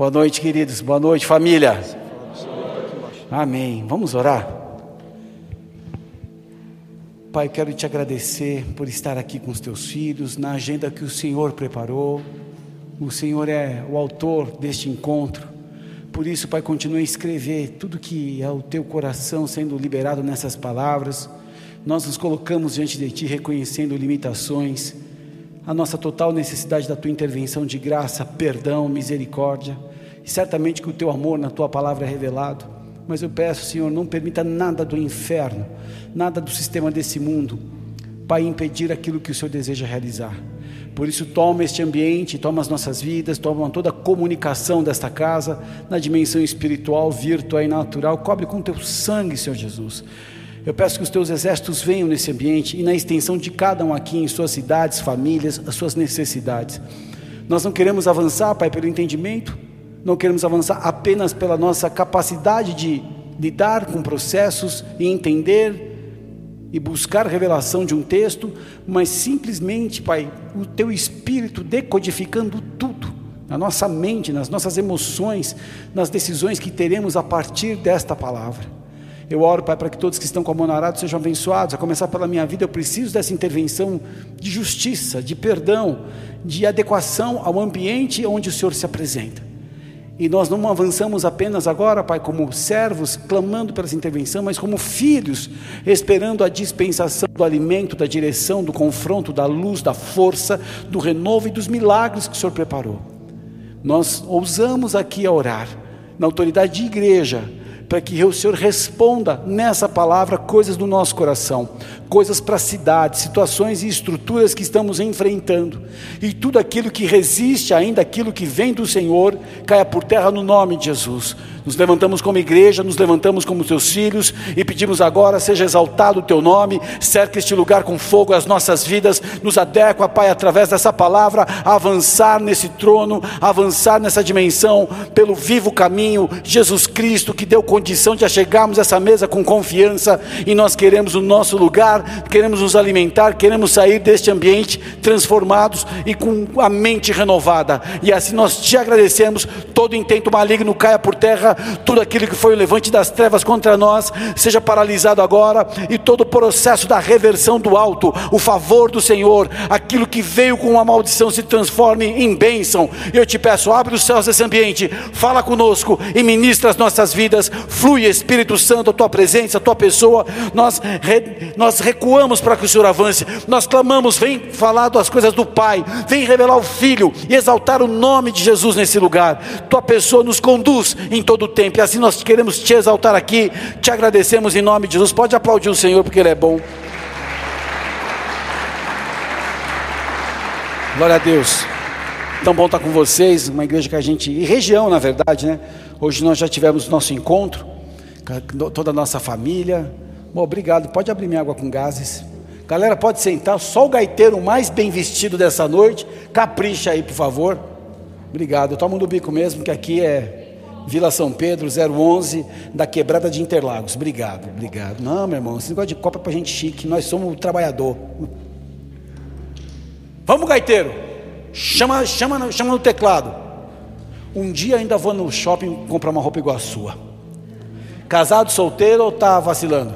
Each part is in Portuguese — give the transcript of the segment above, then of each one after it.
Boa noite, queridos. Boa noite, família. Amém. Vamos orar? Pai, quero te agradecer por estar aqui com os teus filhos, na agenda que o Senhor preparou. O Senhor é o autor deste encontro. Por isso, Pai, continue a escrever tudo que é o teu coração sendo liberado nessas palavras. Nós nos colocamos diante de Ti, reconhecendo limitações, a nossa total necessidade da Tua intervenção de graça, perdão, misericórdia. Certamente que o Teu amor na Tua palavra é revelado. Mas eu peço, Senhor, não permita nada do inferno, nada do sistema desse mundo, Pai, impedir aquilo que o Senhor deseja realizar. Por isso, toma este ambiente, toma as nossas vidas, toma toda a comunicação desta casa, na dimensão espiritual, virtual e natural, cobre com teu sangue, Senhor Jesus. Eu peço que os teus exércitos venham nesse ambiente e na extensão de cada um aqui, em suas cidades, famílias, as suas necessidades. Nós não queremos avançar, Pai, pelo entendimento, não queremos avançar apenas pela nossa capacidade de lidar com processos e entender e buscar revelação de um texto, mas simplesmente, Pai, o teu espírito decodificando tudo na nossa mente, nas nossas emoções, nas decisões que teremos a partir desta palavra. Eu oro, Pai, para que todos que estão com a mão arado sejam abençoados. A começar pela minha vida, eu preciso dessa intervenção de justiça, de perdão, de adequação ao ambiente onde o Senhor se apresenta. E nós não avançamos apenas agora, Pai, como servos, clamando pela intervenção, mas como filhos, esperando a dispensação do alimento, da direção, do confronto, da luz, da força, do renovo e dos milagres que o Senhor preparou. Nós ousamos aqui a orar, na autoridade de igreja, para que o Senhor responda nessa palavra coisas do nosso coração, coisas para a cidade, situações e estruturas que estamos enfrentando, e tudo aquilo que resiste ainda aquilo que vem do Senhor, caia por terra no nome de Jesus. Nos levantamos como igreja, nos levantamos como teus filhos e pedimos agora, seja exaltado o teu nome, cerca este lugar com fogo as nossas vidas, nos adequa, Pai, através dessa palavra, a avançar nesse trono, avançar nessa dimensão, pelo vivo caminho, Jesus Cristo, que deu condição de chegarmos a essa mesa com confiança, e nós queremos o nosso lugar, queremos nos alimentar, queremos sair deste ambiente transformados e com a mente renovada, e assim nós te agradecemos, todo intento maligno caia por terra tudo aquilo que foi o levante das trevas contra nós seja paralisado agora, e todo o processo da reversão do alto, o favor do Senhor, aquilo que veio com uma maldição se transforme em bênção. Eu te peço, abre os céus desse ambiente, fala conosco e ministra as nossas vidas, flui Espírito Santo, a tua presença, a tua pessoa. Nós, re, nós recuamos para que o Senhor avance, nós clamamos, vem falar das coisas do Pai, vem revelar o Filho e exaltar o nome de Jesus nesse lugar. Tua pessoa nos conduz em todo todo o tempo. E assim nós queremos te exaltar aqui, te agradecemos em nome de Jesus. Pode aplaudir o Senhor porque Ele é bom. Glória a Deus. Tão bom estar com vocês, uma igreja que a gente, e região na verdade, né? Hoje nós já tivemos nosso encontro, toda a nossa família. Bom, obrigado. Pode abrir minha água com gases. Galera, pode sentar. Só o gaiteiro mais bem vestido dessa noite. Capricha aí, por favor. Obrigado. Eu tomo no bico mesmo, que aqui é Vila São Pedro, 011, da Quebrada de Interlagos. Obrigado, obrigado. Não, meu irmão, esse negócio de copa é para gente chique, nós somos o trabalhador. Vamos, gaiteiro. Chama, chama, chama no teclado. Um dia ainda vou no shopping comprar uma roupa igual a sua. Casado, solteiro ou tá vacilando?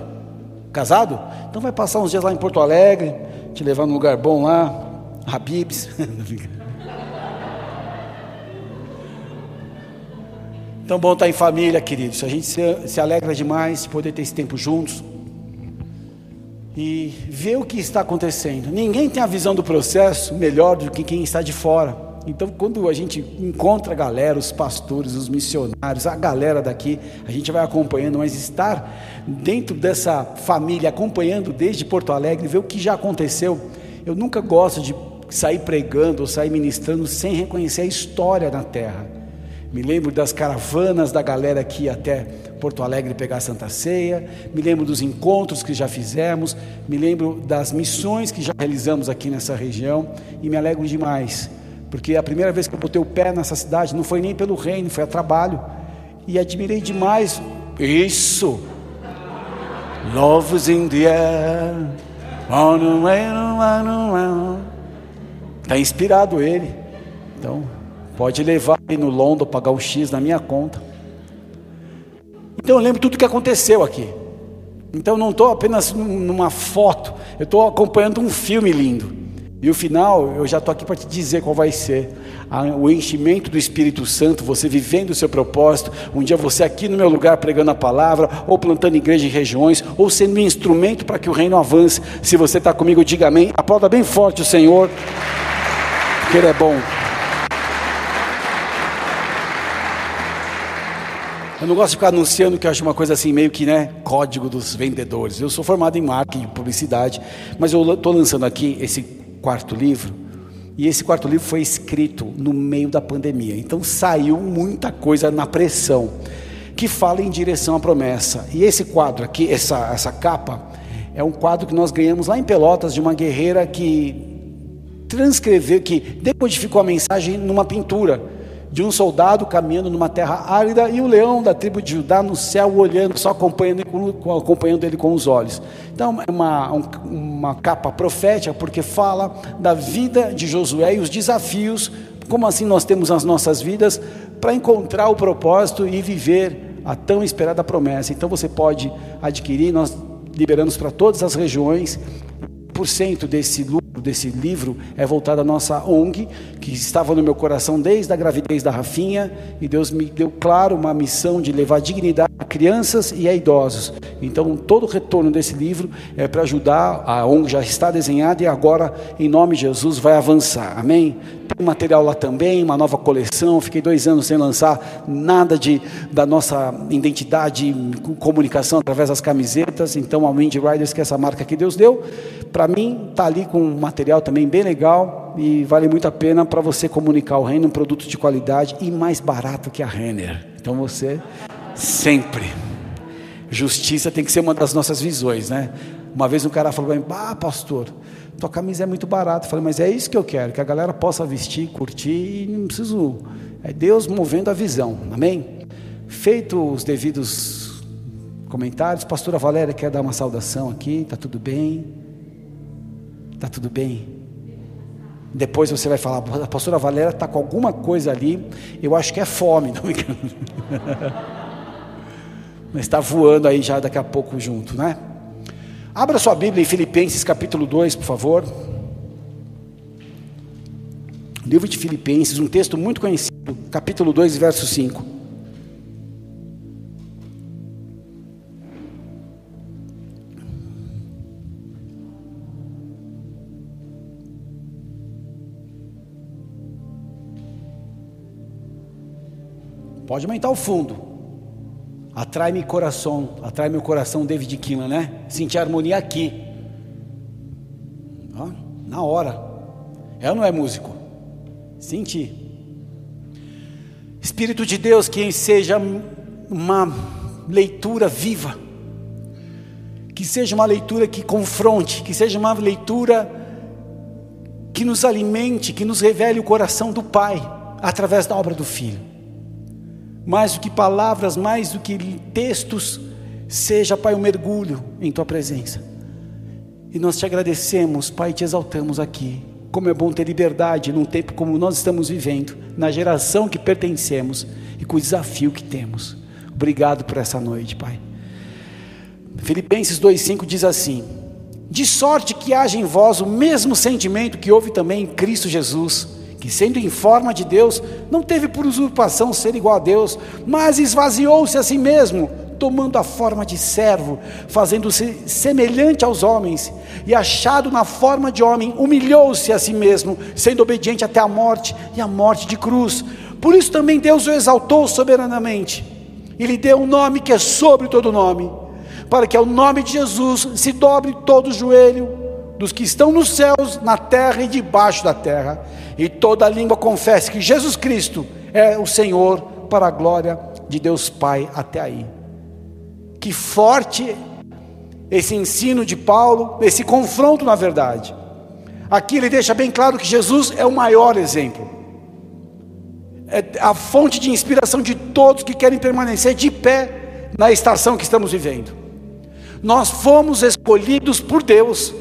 Casado? Então vai passar uns dias lá em Porto Alegre, te levar num lugar bom lá, Habibs. Tão bom estar em família, queridos. A gente se, alegra demais de poder ter esse tempo juntos e ver o que está acontecendo. Ninguém tem a visão do processo melhor do que quem está de fora. Então, quando a gente encontra a galera, os pastores, os missionários, a galera daqui, a gente vai acompanhando, mas estar dentro dessa família, acompanhando desde Porto Alegre, ver o que já aconteceu. Eu nunca gosto de sair pregando ou sair ministrando sem reconhecer a história da terra. Me lembro das caravanas da galera aqui até Porto Alegre pegar a Santa Ceia. Me lembro dos encontros que já fizemos. Me lembro das missões que já realizamos aqui nessa região. E me alegro demais, porque a primeira vez que eu botei o pé nessa cidade não foi nem pelo reino, foi a trabalho. E admirei demais isso. Love is in the air. Está inspirado ele. Então, Pode levar aí no London, pagar um X na minha conta. Então eu lembro tudo que aconteceu aqui. Então não estou apenas numa foto, eu estou acompanhando um filme lindo. E o final, eu já estou aqui para te dizer qual vai ser. O enchimento do Espírito Santo, você vivendo o seu propósito. Um dia você aqui no meu lugar pregando a palavra, ou plantando igreja em regiões, ou sendo um instrumento para que o reino avance. Se você está comigo, diga amém. Aplauda bem forte o Senhor, porque Ele é bom. Eu não gosto de ficar anunciando que eu acho uma coisa assim, meio que, né, código dos vendedores. Eu sou formado em marketing, publicidade, mas eu estou lançando aqui esse quarto livro, e esse quarto livro foi escrito no meio da pandemia. Então saiu muita coisa na pressão que fala em direção à promessa. E esse quadro aqui, essa, essa capa, é um quadro que nós ganhamos lá em Pelotas de uma guerreira que transcreveu, que decodificou a mensagem numa pintura de um soldado caminhando numa terra árida e o leão da tribo de Judá no céu olhando, só acompanhando acompanhando ele com os olhos. Então é uma, uma capa profética porque fala da vida de Josué e os desafios, como assim nós temos as nossas vidas para encontrar o propósito e viver a tão esperada promessa. Então você pode adquirir, nós liberamos para todas as regiões, por cento desse lucro desse livro é voltado à nossa ONG, que estava no meu coração desde a gravidez da Rafinha, e Deus me deu claro uma missão de levar dignidade a crianças e a idosos. Então, todo o retorno desse livro é para ajudar, a ONG já está desenhada e agora, em nome de Jesus, vai avançar. Amém? Tem material lá também, uma nova coleção. Fiquei dois anos sem lançar nada de, da nossa identidade, comunicação através das camisetas. Então, a Wind Riders, que é essa marca que Deus deu, para mim, está ali com um material também bem legal e vale muito a pena para você comunicar o reino, um produto de qualidade e mais barato que a Renner. Então, você sempre. Justiça tem que ser uma das nossas visões, né? Uma vez um cara falou para mim, ah, pastor, tua camisa é muito barata. Eu falei, mas é isso que eu quero, que a galera possa vestir, curtir e não preciso. É Deus movendo a visão, amém? Feito os devidos comentários, pastora Valéria quer dar uma saudação aqui, tá tudo bem? Tá tudo bem? Depois você vai falar, a pastora Valéria está com alguma coisa ali, eu acho que é fome, não me engano. Mas está voando aí já daqui a pouco junto, né? Abra sua Bíblia em Filipenses capítulo 2, por favor. Livro de Filipenses, um texto muito conhecido, capítulo 2, verso 5. Pode aumentar o fundo. Atrai meu coração, atrai meu coração David Kima, né? Sentir harmonia aqui. Ó, na hora. É ou não é músico? Sentir. Espírito de Deus, que seja uma leitura viva. Que seja uma leitura que confronte, que seja uma leitura que nos alimente, que nos revele o coração do Pai através da obra do Filho mais do que palavras, mais do que textos, seja, Pai, um mergulho em Tua presença. E nós te agradecemos, Pai, te exaltamos aqui. Como é bom ter liberdade num tempo como nós estamos vivendo, na geração que pertencemos e com o desafio que temos. Obrigado por essa noite, Pai. Filipenses 2,5 diz assim: De sorte que haja em vós o mesmo sentimento que houve também em Cristo Jesus que sendo em forma de Deus, não teve por usurpação ser igual a Deus, mas esvaziou-se a si mesmo, tomando a forma de servo, fazendo-se semelhante aos homens, e achado na forma de homem, humilhou-se a si mesmo, sendo obediente até a morte e a morte de cruz. Por isso também Deus o exaltou soberanamente, e lhe deu um nome que é sobre todo nome, para que ao nome de Jesus se dobre todo o joelho dos que estão nos céus, na terra e debaixo da terra, e toda língua confesse que Jesus Cristo é o Senhor, para a glória de Deus Pai até aí. Que forte esse ensino de Paulo, esse confronto na verdade. Aqui ele deixa bem claro que Jesus é o maior exemplo, é a fonte de inspiração de todos que querem permanecer de pé na estação que estamos vivendo. Nós fomos escolhidos por Deus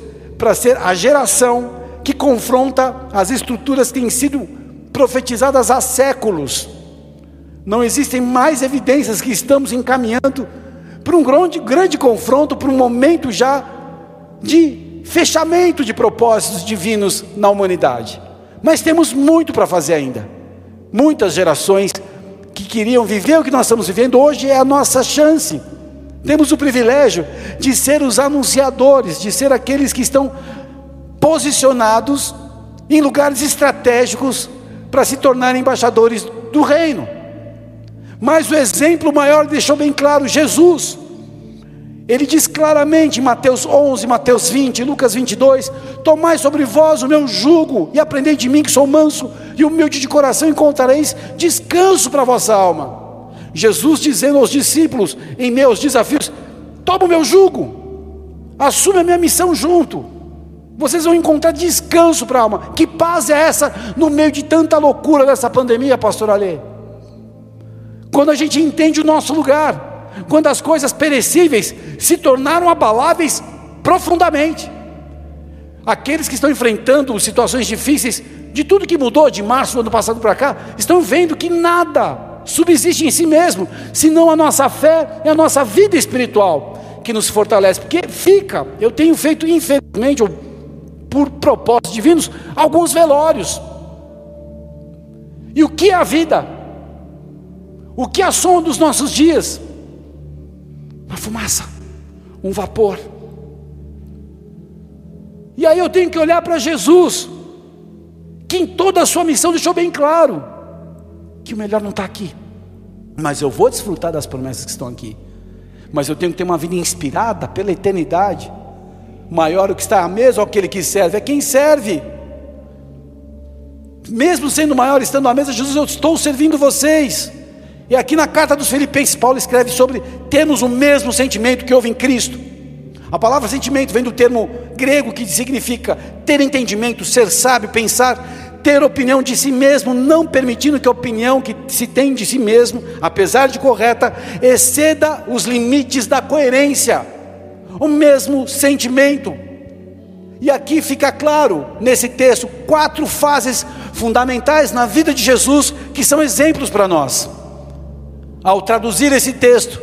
para ser a geração que confronta as estruturas que têm sido profetizadas há séculos. Não existem mais evidências que estamos encaminhando para um grande, grande confronto, para um momento já de fechamento de propósitos divinos na humanidade. Mas temos muito para fazer ainda. Muitas gerações que queriam viver o que nós estamos vivendo, hoje é a nossa chance. Temos o privilégio de ser os anunciadores, de ser aqueles que estão posicionados em lugares estratégicos para se tornarem embaixadores do reino. Mas o exemplo maior deixou bem claro: Jesus. Ele diz claramente em Mateus 11, Mateus 20, Lucas 22: Tomai sobre vós o meu jugo e aprendei de mim que sou manso e humilde de coração, encontrareis descanso para a vossa alma. Jesus dizendo aos discípulos em meus desafios: Toma o meu jugo, assume a minha missão junto. Vocês vão encontrar descanso para a alma. Que paz é essa no meio de tanta loucura dessa pandemia, pastor Alê? Quando a gente entende o nosso lugar, quando as coisas perecíveis se tornaram abaláveis profundamente. Aqueles que estão enfrentando situações difíceis, de tudo que mudou de março do ano passado para cá, estão vendo que nada subsiste em si mesmo, senão a nossa fé e a nossa vida espiritual que nos fortalece. Porque fica, eu tenho feito, infelizmente, ou por propósitos divinos, alguns velórios. E o que é a vida? O que é a som dos nossos dias? Uma fumaça, um vapor. E aí eu tenho que olhar para Jesus, que em toda a sua missão deixou bem claro que o melhor não está aqui, mas eu vou desfrutar das promessas que estão aqui. Mas eu tenho que ter uma vida inspirada pela eternidade. Maior o que está à mesa ou aquele que serve, é quem serve. Mesmo sendo maior, estando à mesa, Jesus, eu estou servindo vocês. E aqui na carta dos Filipenses, Paulo escreve sobre termos o mesmo sentimento que houve em Cristo. A palavra sentimento vem do termo grego que significa ter entendimento, ser sábio, pensar, ter opinião de si mesmo, não permitindo que a opinião que se tem de si mesmo, apesar de correta, exceda os limites da coerência. O mesmo sentimento. E aqui fica claro, nesse texto, quatro fases fundamentais na vida de Jesus que são exemplos para nós ao traduzir esse texto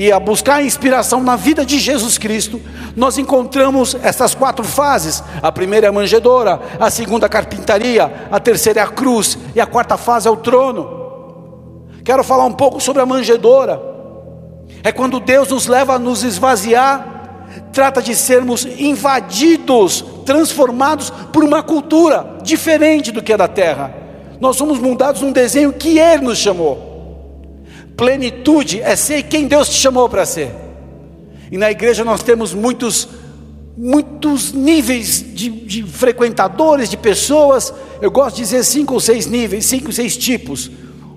e a buscar inspiração na vida de Jesus Cristo, nós encontramos essas quatro fases: a primeira é a manjedora, a segunda a carpintaria, a terceira é a cruz e a quarta fase é o trono. Quero falar um pouco sobre a manjedora. É quando Deus nos leva a nos esvaziar, trata de sermos invadidos, transformados por uma cultura diferente do que é da terra. Nós somos mudados num desenho que Ele nos chamou. Plenitude é ser quem Deus te chamou para ser. E na igreja nós temos muitos, muitos níveis de, de, frequentadores, de pessoas. Eu gosto de dizer cinco ou seis níveis, cinco ou seis tipos: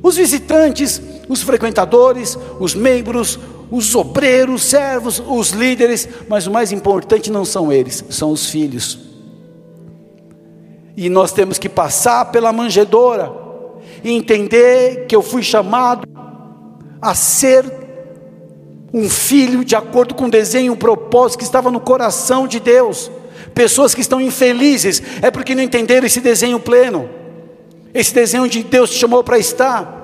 os visitantes, os frequentadores, os membros, os obreiros, servos, os líderes. Mas o mais importante não são eles, são os filhos. E nós temos que passar pela manjedora e entender que eu fui chamado a ser um filho de acordo com o desenho, o propósito que estava no coração de Deus. Pessoas que estão infelizes é porque não entenderam esse desenho pleno, esse desenho de Deus te chamou para estar.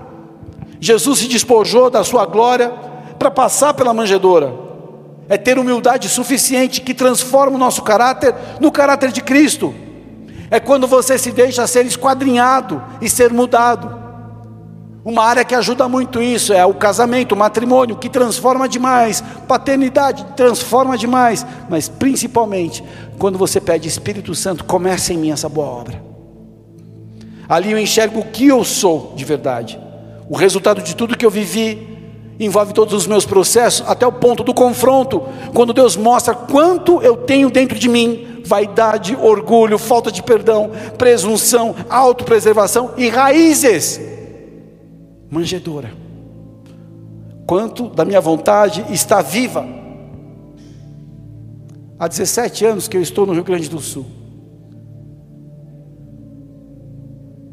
Jesus se despojou da sua glória para passar pela manjedoura, é ter humildade suficiente que transforma o nosso caráter no caráter de Cristo. É quando você se deixa ser esquadrinhado e ser mudado. Uma área que ajuda muito isso é o casamento, o matrimônio, que transforma demais, paternidade transforma demais, mas principalmente quando você pede Espírito Santo, comece em mim essa boa obra. Ali eu enxergo o que eu sou de verdade. O resultado de tudo que eu vivi envolve todos os meus processos, até o ponto do confronto, quando Deus mostra quanto eu tenho dentro de mim vaidade, orgulho, falta de perdão, presunção, autopreservação e raízes manjedoura. Quanto da minha vontade está viva. Há 17 anos que eu estou no Rio Grande do Sul.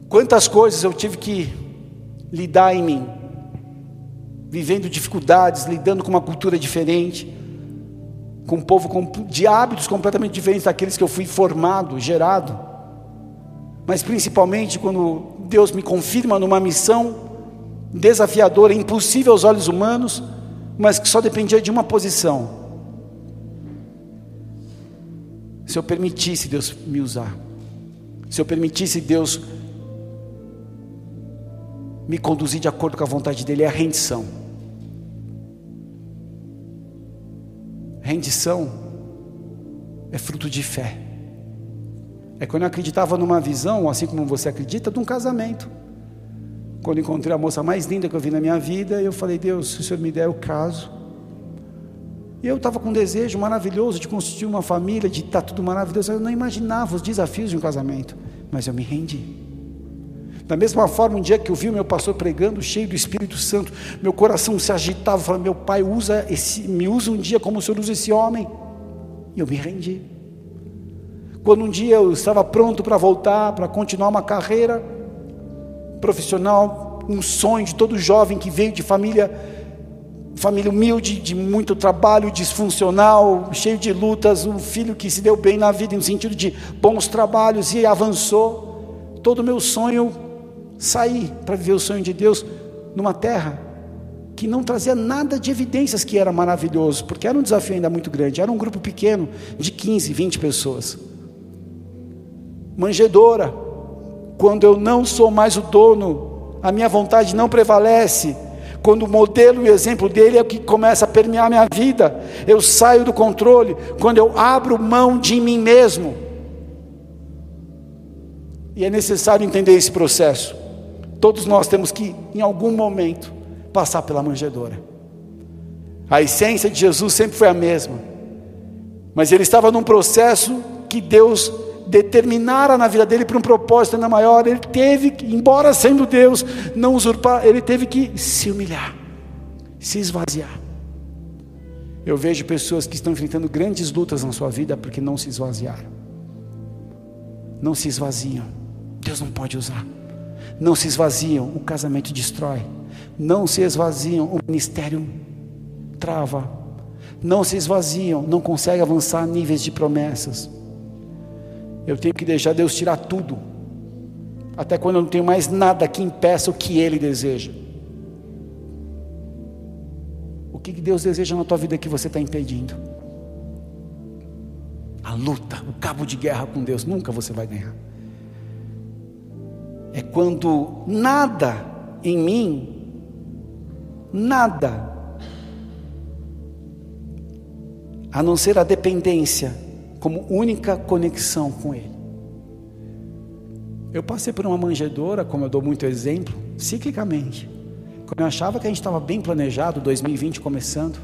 Quantas coisas eu tive que lidar em mim, vivendo dificuldades, lidando com uma cultura diferente, com um povo de hábitos completamente diferentes daqueles que eu fui formado, gerado. Mas principalmente quando Deus me confirma numa missão desafiadora, impossível aos olhos humanos, mas que só dependia de uma posição. Se eu permitisse Deus me usar, se eu permitisse Deus me conduzir de acordo com a vontade dEle, é a rendição. Rendição é fruto de fé. É quando eu acreditava numa visão, assim como você acredita, de um casamento. Quando encontrei a moça mais linda que eu vi na minha vida, eu falei: Deus, se o Senhor me der, eu caso. E eu estava com um desejo maravilhoso de construir uma família, de estar tudo maravilhoso. Eu não imaginava os desafios de um casamento, mas eu me rendi. Da mesma forma, um dia que eu vi o meu pastor pregando, cheio do Espírito Santo, meu coração se agitava, falando: Meu pai, usa esse, me usa um dia como o Senhor usa esse homem. E eu me rendi. Quando um dia eu estava pronto para voltar, para continuar uma carreira profissional, um sonho de todo jovem que veio de família família humilde, de muito trabalho, disfuncional, cheio de lutas, um filho que se deu bem na vida no sentido de bons trabalhos e avançou. Todo o meu sonho sair para viver o sonho de Deus numa terra que não trazia nada de evidências que era maravilhoso, porque era um desafio ainda muito grande. Era um grupo pequeno de 15, 20 pessoas. Manjedora, quando eu não sou mais o dono, a minha vontade não prevalece. Quando o modelo e o exemplo dele é o que começa a permear minha vida, eu saio do controle. Quando eu abro mão de mim mesmo, e é necessário entender esse processo. Todos nós temos que, em algum momento, passar pela manjedoura. A essência de Jesus sempre foi a mesma, mas ele estava num processo que Deus determinara na vida dele para um propósito ainda maior. Ele teve, embora sendo Deus, não usurpar, ele teve que se humilhar, se esvaziar. Eu vejo pessoas que estão enfrentando grandes lutas na sua vida porque não se esvaziaram, não se esvaziam. Deus não pode usar não se esvaziam, o casamento destrói. Não se esvaziam, o ministério trava. Não se esvaziam, não consegue avançar níveis de promessas. Eu tenho que deixar Deus tirar tudo, até quando eu não tenho mais nada que impeça o que Ele deseja. O que Deus deseja na tua vida que você está impedindo? A luta, o cabo de guerra com Deus, nunca você vai ganhar é quando nada em mim, nada, a não ser a dependência, como única conexão com Ele. Eu passei por uma manjedoura, como eu dou muito exemplo, ciclicamente. Quando eu achava que a gente estava bem planejado, 2020 começando,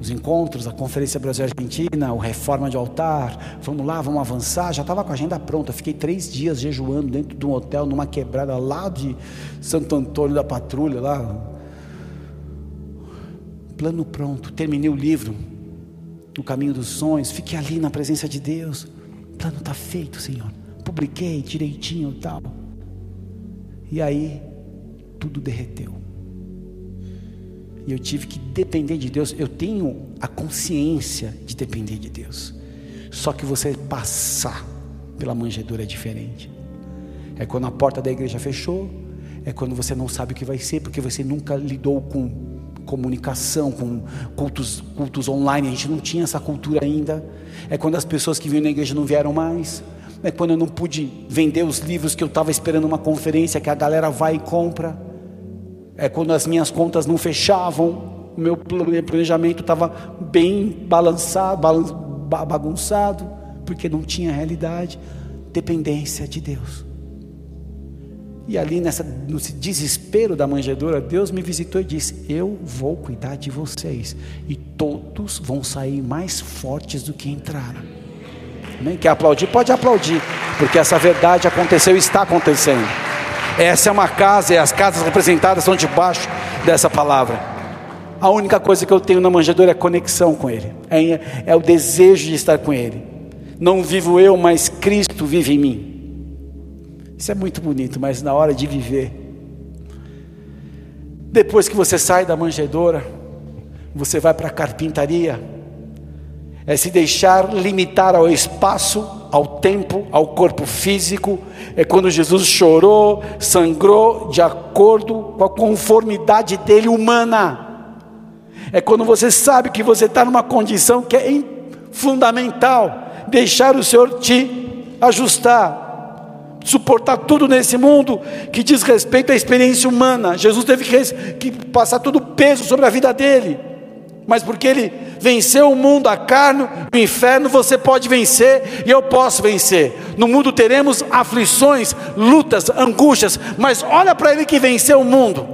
os encontros, a Conferência Brasil-Argentina, o Reforma de Altar, vamos lá, vamos avançar. Já estava com a agenda pronta. Fiquei três dias jejuando dentro de um hotel, numa quebrada lá de Santo Antônio da Patrulha, lá. Plano pronto. Terminei o livro, No Caminho dos Sonhos. Fiquei ali na presença de Deus. O plano está feito, Senhor. Publiquei direitinho e tal. E aí, tudo derreteu. E eu tive que depender de Deus. Eu tenho a consciência de depender de Deus. Só que você passar pela manjedoura é diferente. É quando a porta da igreja fechou, é quando você não sabe o que vai ser, porque você nunca lidou com comunicação, com cultos, cultos online, a gente não tinha essa cultura ainda. É quando as pessoas que vinham na igreja não vieram mais. É quando eu não pude vender os livros que eu estava esperando uma conferência que a galera vai e compra é quando as minhas contas não fechavam, o meu planejamento estava bem balançado, bagunçado, porque não tinha realidade, dependência de Deus. E ali nessa, no desespero da manjedoura, Deus me visitou e disse: Eu vou cuidar de vocês, e todos vão sair mais fortes do que entraram. Amém? Quer aplaudir? Pode aplaudir, porque essa verdade aconteceu e está acontecendo. Essa é uma casa e as casas representadas estão debaixo dessa palavra. A única coisa que eu tenho na manjedoura é conexão com Ele, é, é o desejo de estar com Ele. Não vivo eu, mas Cristo vive em mim. Isso é muito bonito, mas na hora de viver, depois que você sai da manjedoura, você vai para a carpintaria, é se deixar limitar ao espaço, ao tempo, ao corpo físico, é quando Jesus chorou, sangrou de acordo com a conformidade dele humana. É quando você sabe que você está numa condição que é fundamental, deixar o Senhor te ajustar, suportar tudo nesse mundo que diz respeito à experiência humana. Jesus teve que, passar todo o peso sobre a vida dele mas porque ele venceu o mundo, a carne, o inferno, você pode vencer e eu posso vencer. No mundo teremos aflições, lutas, angústias, mas olha para ele que venceu o mundo.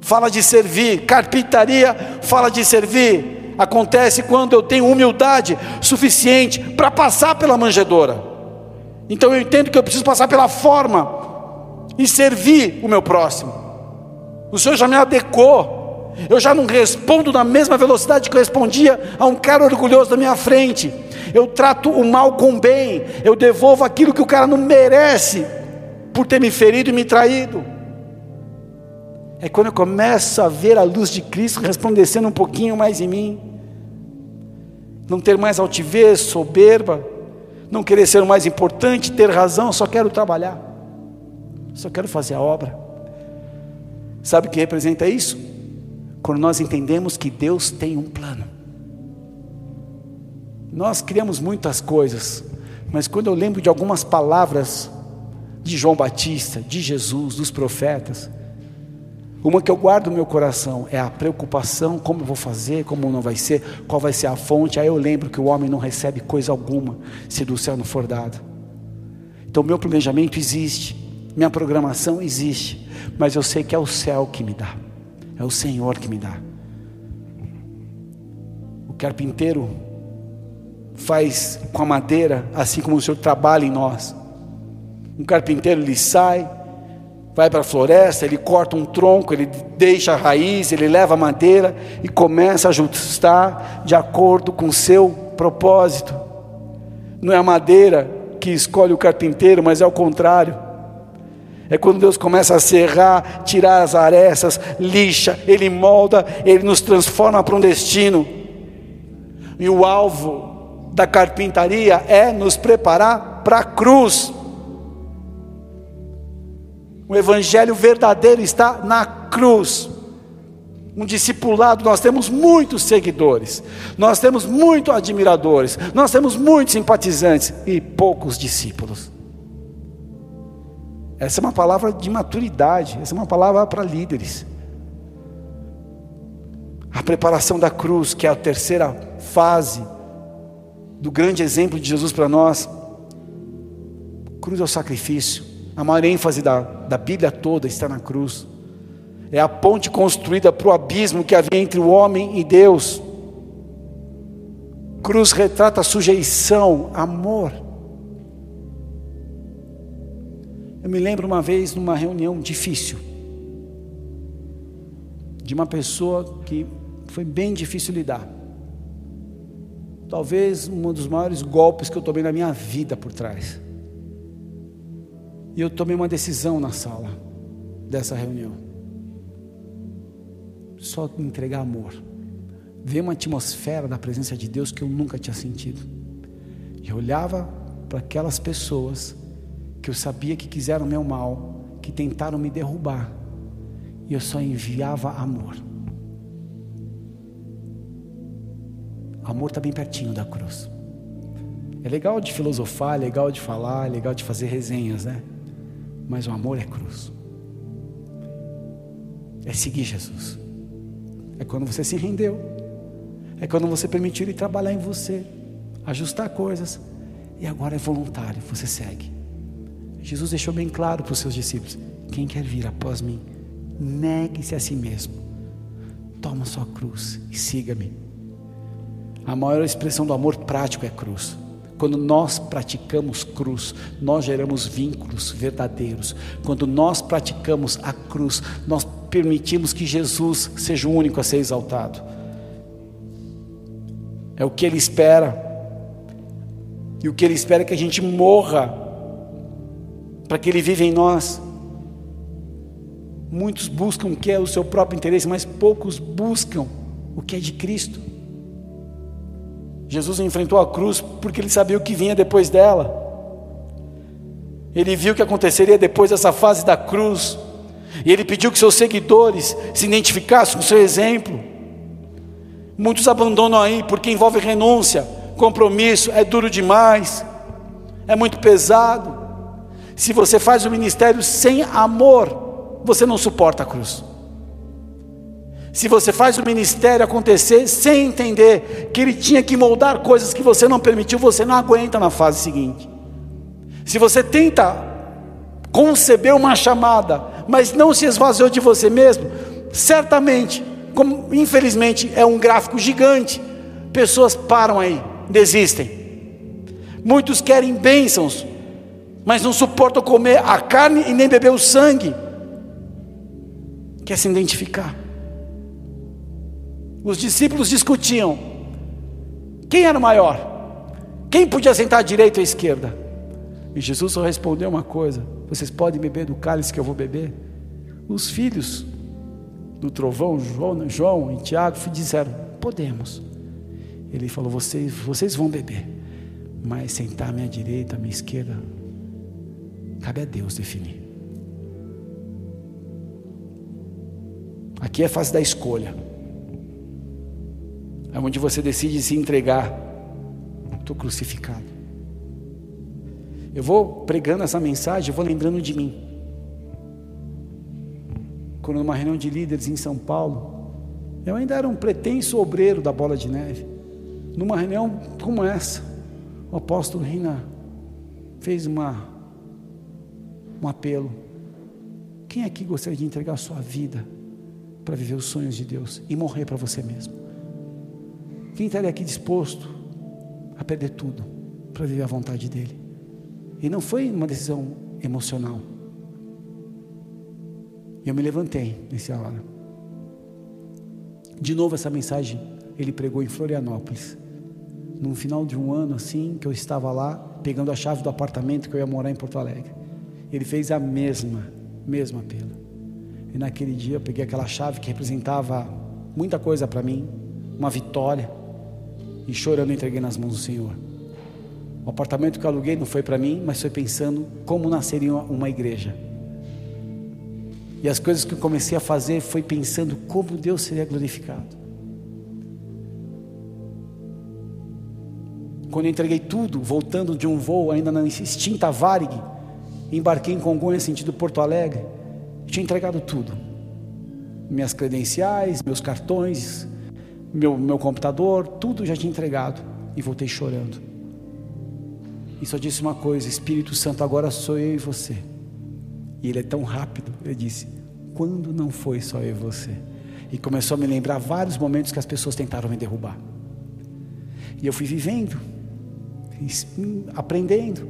Fala de servir, carpintaria fala de servir. Acontece quando eu tenho humildade suficiente para passar pela manjedoura. Então eu entendo que eu preciso passar pela forma e servir o meu próximo. O Senhor já me adequou eu já não respondo na mesma velocidade que eu respondia a um cara orgulhoso da minha frente. Eu trato o mal com bem, eu devolvo aquilo que o cara não merece por ter me ferido e me traído. É quando eu começo a ver a luz de Cristo resplandecendo um pouquinho mais em mim. Não ter mais altivez, soberba, não querer ser o mais importante, ter razão, só quero trabalhar, só quero fazer a obra. Sabe o que representa isso? quando nós entendemos que Deus tem um plano. Nós criamos muitas coisas, mas quando eu lembro de algumas palavras de João Batista, de Jesus, dos profetas, uma que eu guardo no meu coração é a preocupação: como vou fazer, como não vai ser, qual vai ser a fonte. Aí eu lembro que o homem não recebe coisa alguma se do céu não for dado. Então, meu planejamento existe, minha programação existe, mas eu sei que é o céu que me dá. É o Senhor que me dá. O carpinteiro faz com a madeira, assim como o Senhor trabalha em nós. Um carpinteiro ele sai, vai para a floresta, ele corta um tronco, ele deixa a raiz, ele leva a madeira e começa a ajustar de acordo com seu propósito. Não é a madeira que escolhe o carpinteiro, mas é o contrário. É quando Deus começa a serrar, tirar as arestas, lixa, Ele molda, Ele nos transforma para um destino. E o alvo da carpintaria é nos preparar para a cruz. O Evangelho verdadeiro está na cruz. Um discipulado, nós temos muitos seguidores, nós temos muitos admiradores, nós temos muitos simpatizantes e poucos discípulos. Essa é uma palavra de maturidade, essa é uma palavra para líderes. A preparação da cruz, que é a terceira fase do grande exemplo de Jesus para nós. Cruz é o sacrifício. A maior ênfase da, da Bíblia toda está na cruz. É a ponte construída para o abismo que havia entre o homem e Deus. Cruz retrata sujeição, amor. Eu me lembro uma vez numa reunião difícil, de uma pessoa que foi bem difícil lidar. Talvez um dos maiores golpes que eu tomei na minha vida por trás. E eu tomei uma decisão na sala dessa reunião. Só entregar amor. Ver uma atmosfera da presença de Deus que eu nunca tinha sentido. E olhava para aquelas pessoas que eu sabia que quiseram meu mal, que tentaram me derrubar, e eu só enviava amor. Amor está bem pertinho da cruz. É legal de filosofar, é legal de falar, é legal de fazer resenhas, né? Mas o amor é cruz. É seguir Jesus. É quando você se rendeu. É quando você permitiu Ele trabalhar em você, ajustar coisas. E agora é voluntário, você segue. Jesus deixou bem claro para os seus discípulos: quem quer vir após mim, negue-se a si mesmo, toma sua cruz e siga-me. A maior expressão do amor prático é cruz. Quando nós praticamos cruz, nós geramos vínculos verdadeiros. Quando nós praticamos a cruz, nós permitimos que Jesus seja o único a ser exaltado. É o que Ele espera. E o que Ele espera é que a gente morra para que Ele viva em nós. Muitos buscam o que é o seu próprio interesse, mas poucos buscam o que é de Cristo. Jesus enfrentou a cruz porque ele sabia o que vinha depois dela. Ele viu o que aconteceria depois dessa fase da cruz. E ele pediu que seus seguidores se identificassem com seu exemplo. Muitos abandonam aí porque envolve renúncia, compromisso, é duro demais, é muito pesado. Se você faz o ministério sem amor, você não suporta a cruz. Se você faz o ministério acontecer sem entender que ele tinha que moldar coisas que você não permitiu, você não aguenta na fase seguinte. Se você tenta conceber uma chamada, mas não se esvaziou de você mesmo, certamente, como infelizmente é um gráfico gigante, pessoas param aí, desistem. Muitos querem bênçãos, mas não suportam comer a carne e nem beber o sangue. Quer se identificar? Os discípulos discutiam: quem era o maior? Quem podia sentar à direita ou à esquerda? E Jesus só respondeu uma coisa: Vocês podem beber do cálice que eu vou beber? Os filhos do trovão, João, João e Tiago, disseram: Podemos. Ele falou: Vocês, vocês vão beber, mas sentar à minha direita, à minha esquerda, cabe a Deus definir. Aqui é a fase da escolha, é onde você decide se entregar. Estou crucificado. Eu vou pregando essa mensagem, eu vou lembrando de mim. Quando numa reunião de líderes em São Paulo, eu ainda era um pretenso obreiro da bola de neve. Numa reunião como essa, o apóstolo Rina fez uma, um apelo. Quem aqui gostaria de entregar a sua vida para viver os sonhos de Deus e morrer para você mesmo? Quem estaria aqui disposto a perder tudo para viver a vontade dele? E não foi uma decisão emocional. Eu me levantei nessa hora. De novo essa mensagem ele pregou em Florianópolis. No final de um ano assim, que eu estava lá, pegando a chave do apartamento que eu ia morar em Porto Alegre. Ele fez a mesma, mesma apelo. E naquele dia eu peguei aquela chave que representava muita coisa para mim, uma vitória, e chorando entreguei nas mãos do Senhor. O apartamento que aluguei não foi para mim, mas foi pensando como nasceria uma igreja. E as coisas que eu comecei a fazer foi pensando como Deus seria glorificado. Quando eu entreguei tudo, voltando de um voo ainda na extinta Varig, embarquei em Congonhas sentido Porto Alegre, tinha entregado tudo. Minhas credenciais, meus cartões, meu, meu computador, tudo já tinha entregado. E voltei chorando. E só disse uma coisa: Espírito Santo, agora sou eu e você. E ele é tão rápido, ele disse: Quando não foi só eu e você? E começou a me lembrar vários momentos que as pessoas tentaram me derrubar. E eu fui vivendo, aprendendo.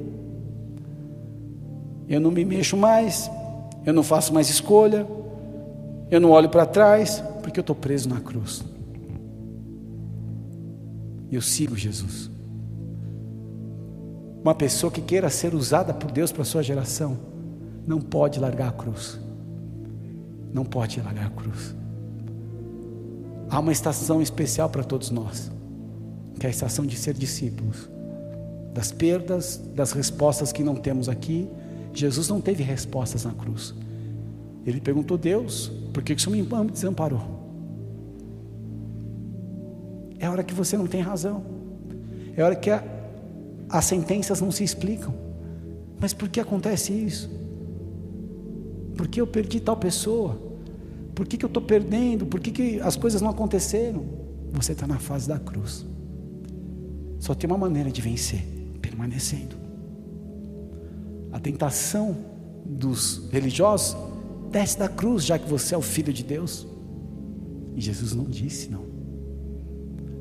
Eu não me mexo mais, eu não faço mais escolha, eu não olho para trás, porque eu estou preso na cruz. Eu sigo Jesus. Uma pessoa que queira ser usada por Deus para a sua geração, não pode largar a cruz. Não pode largar a cruz. Há uma estação especial para todos nós, que é a estação de ser discípulos. Das perdas, das respostas que não temos aqui, Jesus não teve respostas na cruz. Ele perguntou: Deus, por que o Senhor me desamparou? É hora que você não tem razão. É hora que a, as sentenças não se explicam. Mas por que acontece isso? Por que eu perdi tal pessoa? Por que, que eu estou perdendo? Por que, que as coisas não aconteceram? Você está na fase da cruz. Só tem uma maneira de vencer: permanecendo. A tentação dos religiosos desce da cruz, já que você é o filho de Deus. E Jesus não disse, não.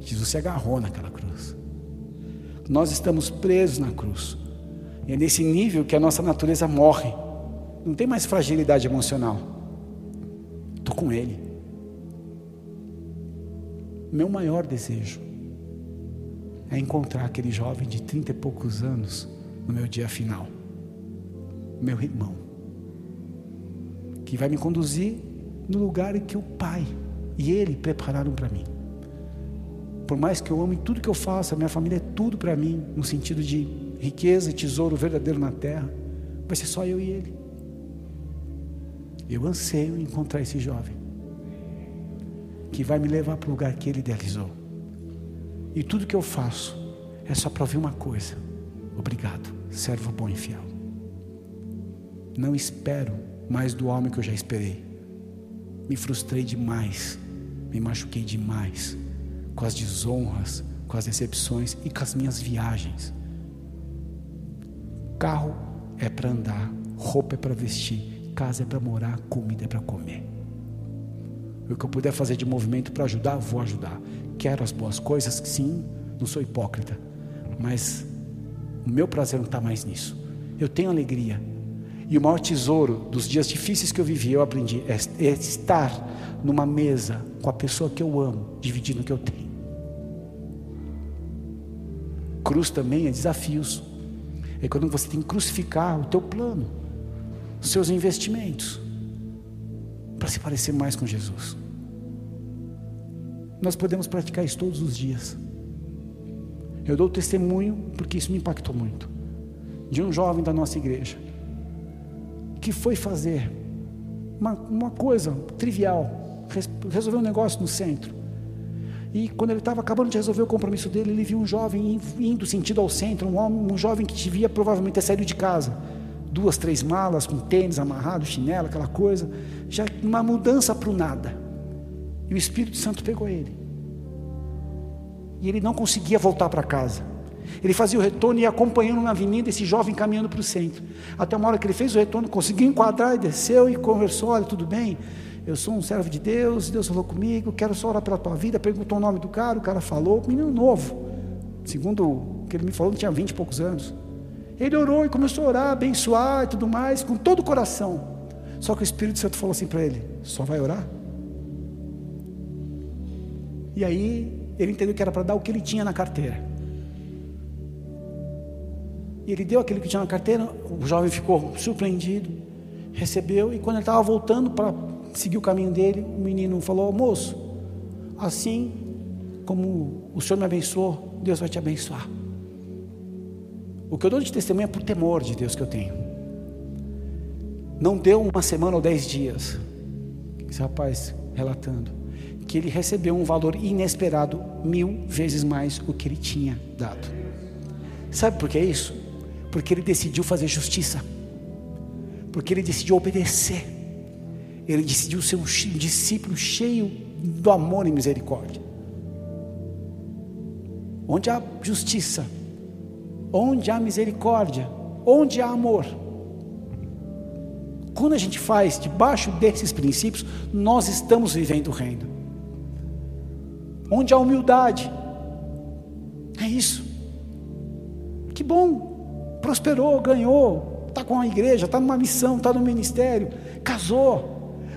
Jesus se agarrou naquela cruz. Nós estamos presos na cruz. E é nesse nível que a nossa natureza morre. Não tem mais fragilidade emocional. Estou com Ele. Meu maior desejo é encontrar aquele jovem de trinta e poucos anos no meu dia final. Meu irmão. Que vai me conduzir no lugar que o Pai e Ele prepararam para mim. Por mais que eu ame tudo que eu faço, a minha família é tudo para mim, no sentido de riqueza e tesouro verdadeiro na terra, vai ser só eu e ele. Eu anseio encontrar esse jovem que vai me levar para o lugar que ele idealizou. E tudo que eu faço é só para ouvir uma coisa: obrigado, servo bom e fiel. Não espero mais do homem que eu já esperei. Me frustrei demais, me machuquei demais com as desonras, com as decepções e com as minhas viagens. Carro é para andar, roupa é para vestir, casa é para morar, comida é para comer. O que eu puder fazer de movimento para ajudar, vou ajudar. Quero as boas coisas, sim, não sou hipócrita, mas o meu prazer não está mais nisso. Eu tenho alegria, e o maior tesouro dos dias difíceis que eu vivi, eu aprendi, é, é estar numa mesa com a pessoa que eu amo, dividindo o que eu tenho. Cruz também é desafios. É quando você tem que crucificar o teu plano, os seus investimentos, para se parecer mais com Jesus. Nós podemos praticar isso todos os dias. Eu dou testemunho porque isso me impactou muito. De um jovem da nossa igreja que foi fazer uma, uma coisa trivial, resolver um negócio no centro. E quando ele estava acabando de resolver o compromisso dele, ele viu um jovem indo sentido ao centro, um homem, um jovem que devia provavelmente ter saído de casa, duas, três malas com tênis amarrado, chinelo, aquela coisa, já uma mudança para o nada. E o Espírito Santo pegou ele. E ele não conseguia voltar para casa. Ele fazia o retorno e ia acompanhando na avenida esse jovem caminhando para o centro. Até uma hora que ele fez o retorno, conseguiu enquadrar e desceu e conversou: Olha, tudo bem? Eu sou um servo de Deus, Deus falou comigo, quero só orar pela tua vida. Perguntou o nome do cara, o cara falou, menino novo. Segundo o que ele me falou, ele tinha vinte e poucos anos. Ele orou e começou a orar, abençoar e tudo mais, com todo o coração. Só que o Espírito Santo falou assim para ele: Só vai orar? E aí ele entendeu que era para dar o que ele tinha na carteira. E ele deu aquilo que tinha na carteira, o jovem ficou surpreendido, recebeu, e quando ele estava voltando para seguir o caminho dele, o menino falou: Moço, assim como o Senhor me abençoou, Deus vai te abençoar. O que eu dou de testemunho é por temor de Deus que eu tenho. Não deu uma semana ou dez dias, esse rapaz relatando, que ele recebeu um valor inesperado, mil vezes mais o que ele tinha dado. Sabe por que é isso? Porque ele decidiu fazer justiça. Porque ele decidiu obedecer. Ele decidiu ser um discípulo cheio do amor e misericórdia. Onde há justiça, onde há misericórdia, onde há amor. Quando a gente faz debaixo desses princípios, nós estamos vivendo o reino. Onde há humildade, é isso. Que bom prosperou, ganhou, está com a igreja, está numa missão, está no ministério, casou,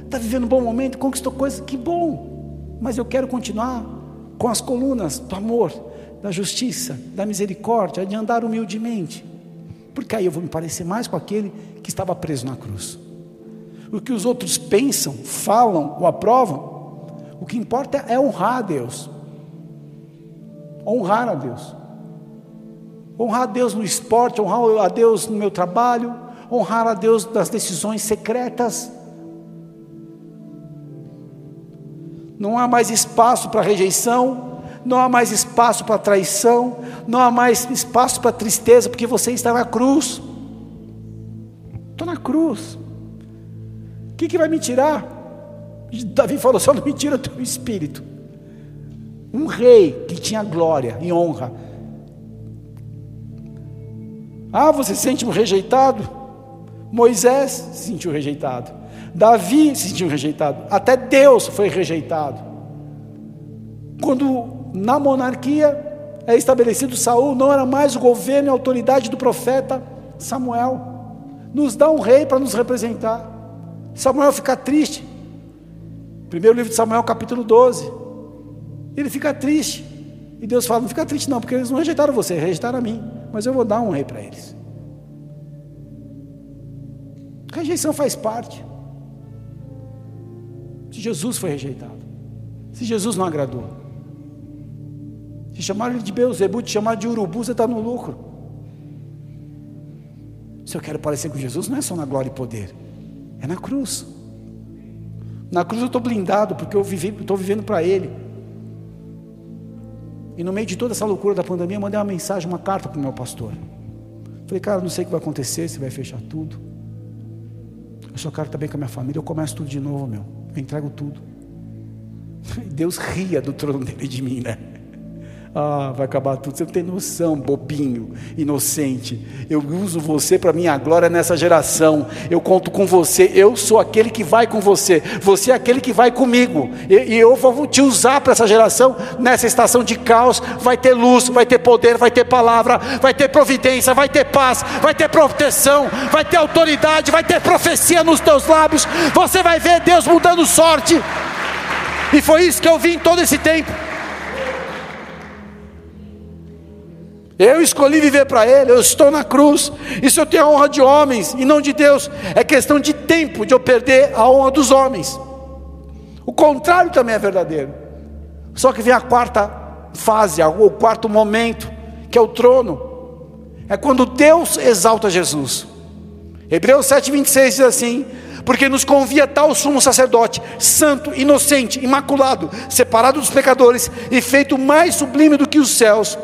está vivendo um bom momento, conquistou coisas, que bom, mas eu quero continuar com as colunas do amor, da justiça, da misericórdia, de andar humildemente, porque aí eu vou me parecer mais com aquele que estava preso na cruz. O que os outros pensam, falam ou aprovam, o que importa é honrar a Deus. Honrar a Deus honrar a Deus no esporte, honrar a Deus no meu trabalho, honrar a Deus das decisões secretas. Não há mais espaço para rejeição, não há mais espaço para traição, não há mais espaço para tristeza, porque você está na cruz. Estou na cruz. O que, que vai me tirar? Davi falou: só não me tira o teu espírito. Um rei que tinha glória e honra, ah, você se sente rejeitado? Moisés se sentiu rejeitado. Davi se sentiu rejeitado. Até Deus foi rejeitado. Quando na monarquia é estabelecido Saul, não era mais o governo e a autoridade do profeta Samuel. Nos dá um rei para nos representar. Samuel fica triste. Primeiro livro de Samuel, capítulo 12. Ele fica triste. E Deus fala: Não fica triste, não, porque eles não rejeitaram você, rejeitaram a mim mas eu vou dar um rei para eles. Rejeição faz parte. Se Jesus foi rejeitado, se Jesus não agradou, Se chamaram ele de Beuzebu, te chamaram de urubu, você está no lucro. Se eu quero parecer com Jesus, não é só na glória e poder, é na cruz. Na cruz eu estou blindado, porque eu estou vivendo para Ele. E no meio de toda essa loucura da pandemia, eu mandei uma mensagem, uma carta para o meu pastor. Falei, cara, não sei o que vai acontecer, se vai fechar tudo. Eu só quero bem com a minha família, eu começo tudo de novo, meu. Eu entrego tudo. Deus ria do trono dele de mim, né? Ah, vai acabar tudo. Você não tem noção, bobinho, inocente. Eu uso você para minha glória nessa geração. Eu conto com você. Eu sou aquele que vai com você. Você é aquele que vai comigo. E, e eu vou te usar para essa geração. Nessa estação de caos, vai ter luz, vai ter poder, vai ter palavra, vai ter providência, vai ter paz, vai ter proteção, vai ter autoridade, vai ter profecia nos teus lábios. Você vai ver Deus mudando sorte. E foi isso que eu vi em todo esse tempo. Eu escolhi viver para Ele, eu estou na cruz. Isso eu tenho a honra de homens e não de Deus. É questão de tempo de eu perder a honra dos homens. O contrário também é verdadeiro. Só que vem a quarta fase, o quarto momento, que é o trono. É quando Deus exalta Jesus. Hebreus 7,26 diz assim: Porque nos convia tal sumo sacerdote, santo, inocente, imaculado, separado dos pecadores e feito mais sublime do que os céus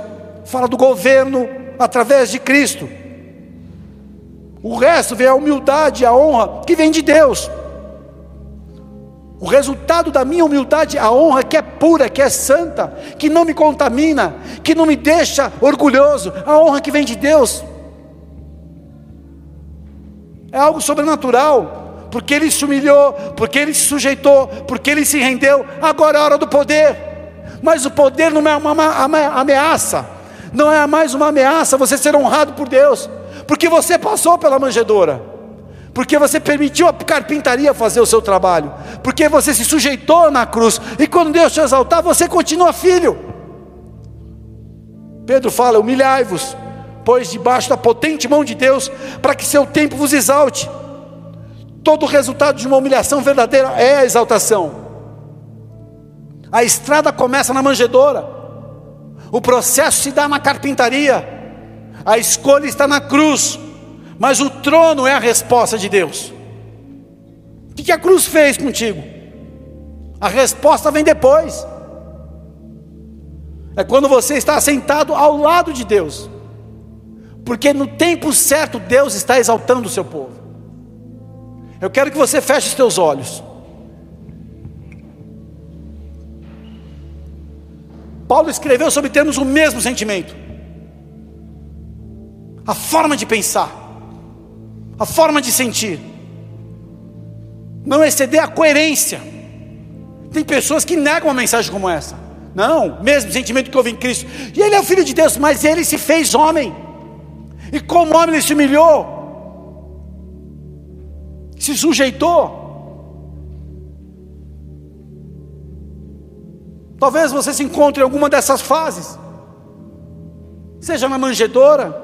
fala do governo através de Cristo. O resto vem a humildade, a honra que vem de Deus. O resultado da minha humildade, a honra que é pura, que é santa, que não me contamina, que não me deixa orgulhoso, a honra que vem de Deus. É algo sobrenatural, porque ele se humilhou, porque ele se sujeitou, porque ele se rendeu. Agora é a hora do poder, mas o poder não é uma ameaça, não é mais uma ameaça você ser honrado por Deus, porque você passou pela manjedoura, porque você permitiu a carpintaria fazer o seu trabalho, porque você se sujeitou na cruz, e quando Deus te exaltar, você continua filho. Pedro fala: humilhai-vos, pois debaixo da potente mão de Deus, para que seu tempo vos exalte. Todo o resultado de uma humilhação verdadeira é a exaltação. A estrada começa na manjedoura. O processo se dá na carpintaria, a escolha está na cruz, mas o trono é a resposta de Deus. O que a cruz fez contigo? A resposta vem depois. É quando você está sentado ao lado de Deus, porque no tempo certo Deus está exaltando o seu povo. Eu quero que você feche os teus olhos. Paulo escreveu sobre termos o mesmo sentimento, a forma de pensar, a forma de sentir, não exceder a coerência. Tem pessoas que negam uma mensagem como essa. Não, mesmo sentimento que houve em Cristo. E ele é o Filho de Deus, mas ele se fez homem. E como homem ele se humilhou, se sujeitou. Talvez você se encontre em alguma dessas fases, seja na manjedoura,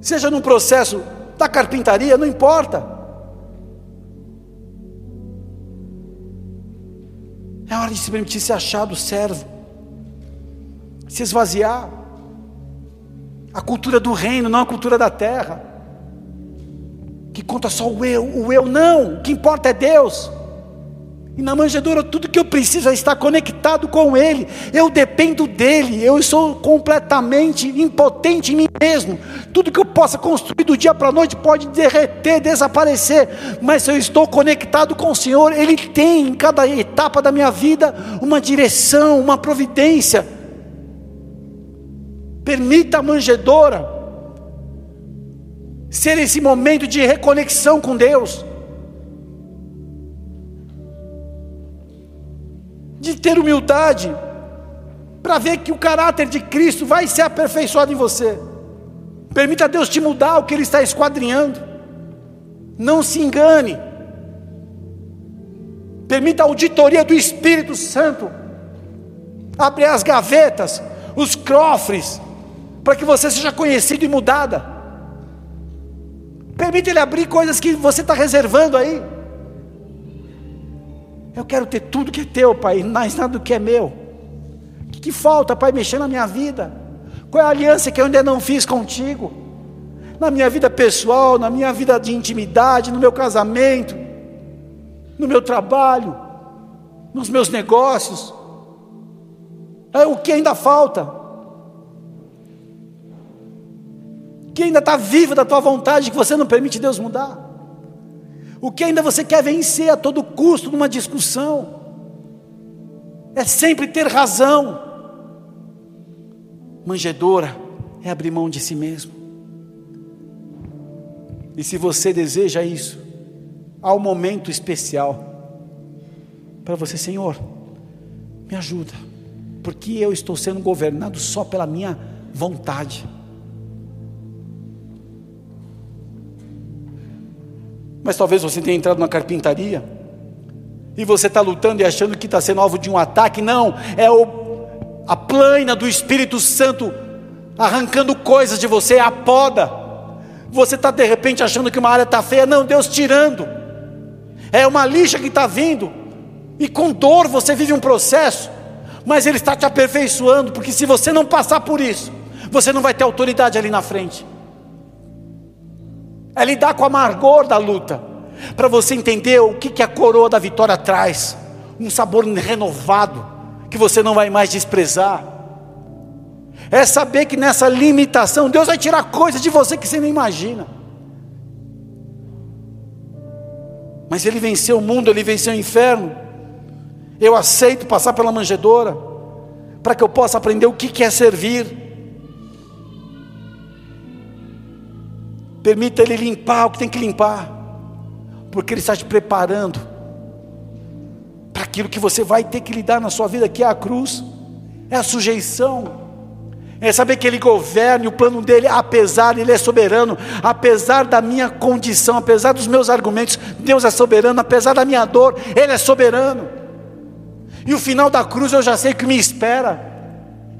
seja no processo da carpintaria, não importa. É hora de se permitir ser achado servo, se esvaziar. A cultura do reino, não a cultura da terra, que conta só o eu, o eu não, o que importa é Deus. E na manjedoura, tudo que eu preciso é estar conectado com Ele. Eu dependo dEle. Eu sou completamente impotente em mim mesmo. Tudo que eu possa construir do dia para a noite pode derreter, desaparecer. Mas se eu estou conectado com o Senhor, Ele tem em cada etapa da minha vida uma direção, uma providência. Permita a manjedoura ser esse momento de reconexão com Deus. De ter humildade, para ver que o caráter de Cristo vai ser aperfeiçoado em você. Permita a Deus te mudar o que Ele está esquadrinhando. Não se engane. Permita a auditoria do Espírito Santo. Abre as gavetas, os cofres, para que você seja conhecido e mudada. Permita Ele abrir coisas que você está reservando aí. Eu quero ter tudo que é teu, Pai, mais nada do que é meu. O que que falta, Pai, mexer na minha vida? Qual é a aliança que eu ainda não fiz contigo? Na minha vida pessoal, na minha vida de intimidade, no meu casamento, no meu trabalho, nos meus negócios. É o que ainda falta? Que ainda está vivo da tua vontade que você não permite Deus mudar? O que ainda você quer vencer a todo custo numa discussão? É sempre ter razão. Manjedora é abrir mão de si mesmo. E se você deseja isso, há um momento especial para você, Senhor, me ajuda, porque eu estou sendo governado só pela minha vontade. Mas talvez você tenha entrado na carpintaria e você está lutando e achando que está sendo alvo de um ataque. Não, é o, a plana do Espírito Santo arrancando coisas de você, é a poda. Você está de repente achando que uma área está feia. Não, Deus tirando. É uma lixa que está vindo. E com dor você vive um processo. Mas Ele está te aperfeiçoando. Porque se você não passar por isso, você não vai ter autoridade ali na frente é lidar com o amargor da luta, para você entender o que, que a coroa da vitória traz, um sabor renovado, que você não vai mais desprezar. É saber que nessa limitação, Deus vai tirar coisas de você que você nem imagina. Mas Ele venceu o mundo, Ele venceu o inferno. Eu aceito passar pela manjedoura, para que eu possa aprender o que é servir Permita Ele limpar o que tem que limpar, porque Ele está te preparando para aquilo que você vai ter que lidar na sua vida, que é a cruz, é a sujeição, é saber que Ele governa o plano dele, apesar, Ele é soberano, apesar da minha condição, apesar dos meus argumentos, Deus é soberano, apesar da minha dor, Ele é soberano. E o final da cruz eu já sei que me espera.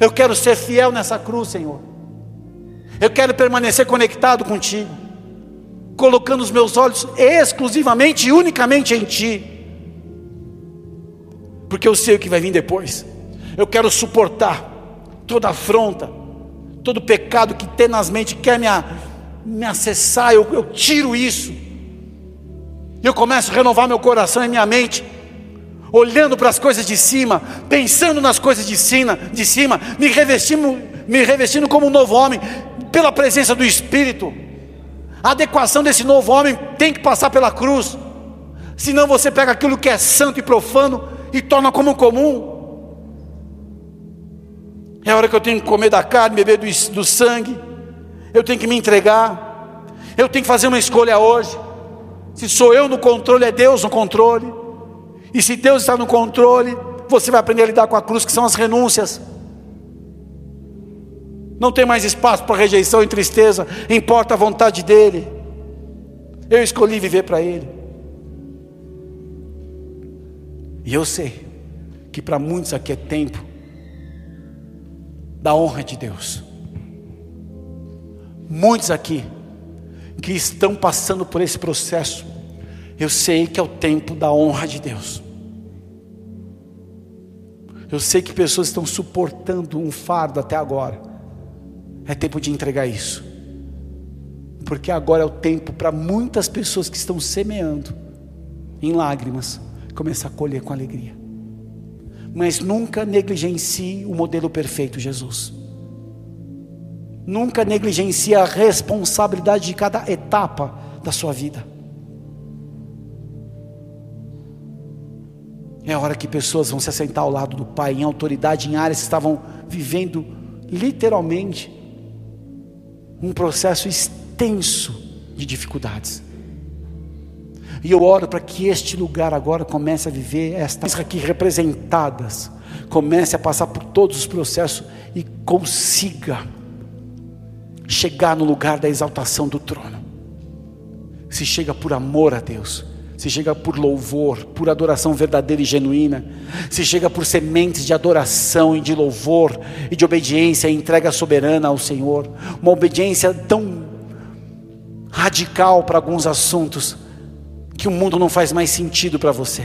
Eu quero ser fiel nessa cruz, Senhor. Eu quero permanecer conectado contigo, colocando os meus olhos exclusivamente e unicamente em Ti, porque eu sei o que vai vir depois. Eu quero suportar toda afronta, todo pecado que tenazmente quer me, me acessar, eu, eu tiro isso, eu começo a renovar meu coração e minha mente olhando para as coisas de cima, pensando nas coisas de cima, de cima, me revestindo, me revestindo como um novo homem, pela presença do Espírito. A adequação desse novo homem tem que passar pela cruz. Senão você pega aquilo que é santo e profano e torna como comum. É a hora que eu tenho que comer da carne, beber do, do sangue. Eu tenho que me entregar. Eu tenho que fazer uma escolha hoje. Se sou eu no controle, é Deus no controle. E se Deus está no controle, você vai aprender a lidar com a cruz, que são as renúncias. Não tem mais espaço para rejeição e tristeza, importa a vontade dEle. Eu escolhi viver para Ele. E eu sei que para muitos aqui é tempo da honra de Deus. Muitos aqui que estão passando por esse processo, eu sei que é o tempo da honra de Deus. Eu sei que pessoas estão suportando um fardo até agora. É tempo de entregar isso. Porque agora é o tempo para muitas pessoas que estão semeando em lágrimas começar a colher com alegria. Mas nunca negligencie o modelo perfeito, Jesus. Nunca negligencie a responsabilidade de cada etapa da sua vida. É hora que pessoas vão se assentar ao lado do Pai em autoridade em áreas que estavam vivendo literalmente um processo extenso de dificuldades. E eu oro para que este lugar agora comece a viver estas aqui representadas, comece a passar por todos os processos e consiga chegar no lugar da exaltação do trono. Se chega por amor a Deus, se chega por louvor, por adoração verdadeira e genuína, se chega por sementes de adoração e de louvor e de obediência e entrega soberana ao Senhor, uma obediência tão radical para alguns assuntos que o mundo não faz mais sentido para você.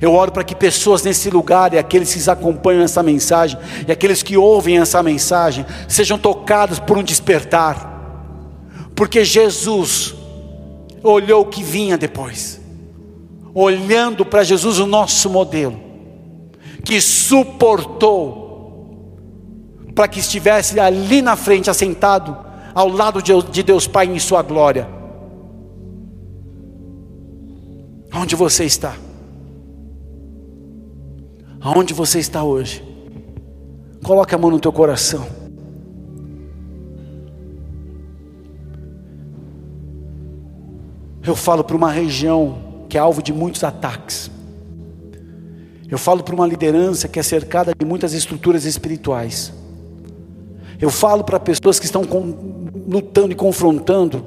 Eu oro para que pessoas nesse lugar e aqueles que acompanham essa mensagem e aqueles que ouvem essa mensagem sejam tocados por um despertar, porque Jesus olhou o que vinha depois, olhando para Jesus, o nosso modelo, que suportou para que estivesse ali na frente, assentado ao lado de Deus Pai em Sua glória. Onde você está? Aonde você está hoje? Coloque a mão no teu coração. Eu falo para uma região que é alvo de muitos ataques. Eu falo para uma liderança que é cercada de muitas estruturas espirituais. Eu falo para pessoas que estão com, lutando e confrontando